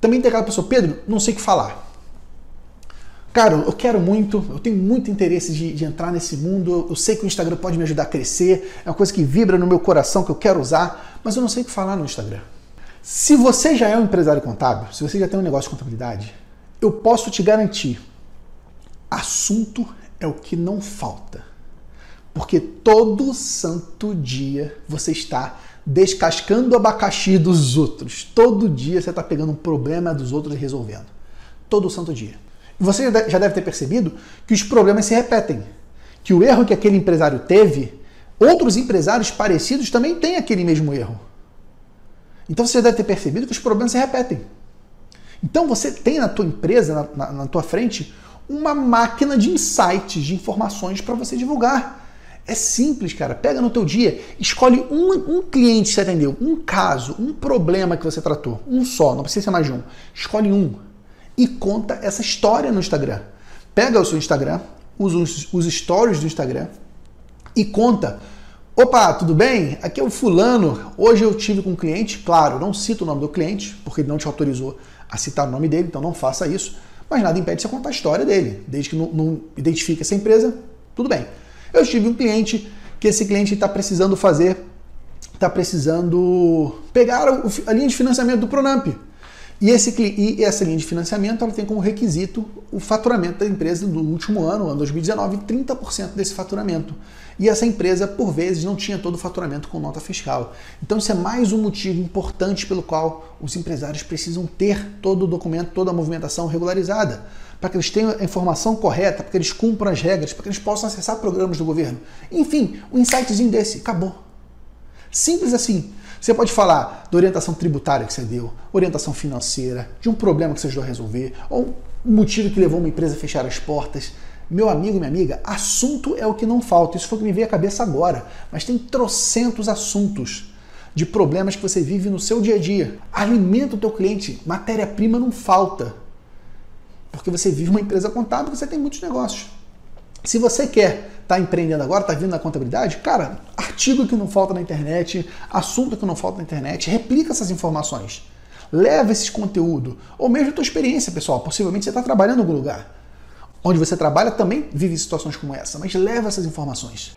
Também tem aquela pessoa, Pedro, não sei o que falar. Cara, eu quero muito, eu tenho muito interesse de, de, entrar nesse mundo. Eu sei que o Instagram pode me ajudar a crescer, é uma coisa que vibra no meu coração que eu quero usar, mas eu não sei o que falar no Instagram. Se você já é um empresário contábil, se você já tem um negócio de contabilidade, eu posso te garantir: assunto é o que não falta. Porque todo santo dia você está descascando o abacaxi dos outros. Todo dia você está pegando um problema dos outros e resolvendo. Todo santo dia. Você já deve ter percebido que os problemas se repetem. Que o erro que aquele empresário teve, outros empresários parecidos também têm aquele mesmo erro. Então você deve ter percebido que os problemas se repetem. Então você tem na tua empresa, na, na, na tua frente, uma máquina de insights, de informações para você divulgar. É simples, cara. Pega no teu dia, escolhe um, um cliente que você atendeu, um caso, um problema que você tratou, um só, não precisa ser mais de um. Escolhe um e conta essa história no Instagram. Pega o seu Instagram, usa os, os stories do Instagram e conta. Opa, tudo bem? Aqui é o fulano. Hoje eu tive com um cliente, claro, não cito o nome do cliente, porque ele não te autorizou a citar o nome dele, então não faça isso. Mas nada impede você contar a história dele. Desde que não, não identifique essa empresa, tudo bem. Eu tive um cliente que esse cliente está precisando fazer, está precisando pegar a linha de financiamento do Pronamp. E, esse, e essa linha de financiamento ela tem como requisito o faturamento da empresa do último ano, ano 2019, 30% desse faturamento. E essa empresa, por vezes, não tinha todo o faturamento com nota fiscal. Então, isso é mais um motivo importante pelo qual os empresários precisam ter todo o documento, toda a movimentação regularizada, para que eles tenham a informação correta, para que eles cumpram as regras, para que eles possam acessar programas do governo. Enfim, um insightzinho desse, acabou. Simples assim. Você pode falar da orientação tributária que você deu, orientação financeira, de um problema que você ajudou a resolver, ou um motivo que levou uma empresa a fechar as portas. Meu amigo minha amiga, assunto é o que não falta. Isso foi o que me veio à cabeça agora. Mas tem trocentos assuntos de problemas que você vive no seu dia a dia. Alimenta o teu cliente, matéria-prima não falta. Porque você vive uma empresa contábil, você tem muitos negócios. Se você quer estar tá empreendendo agora, está vindo na contabilidade, cara, artigo que não falta na internet, assunto que não falta na internet, replica essas informações. Leva esse conteúdo, ou mesmo a tua experiência, pessoal. Possivelmente você está trabalhando em algum lugar. Onde você trabalha também vive situações como essa, mas leva essas informações.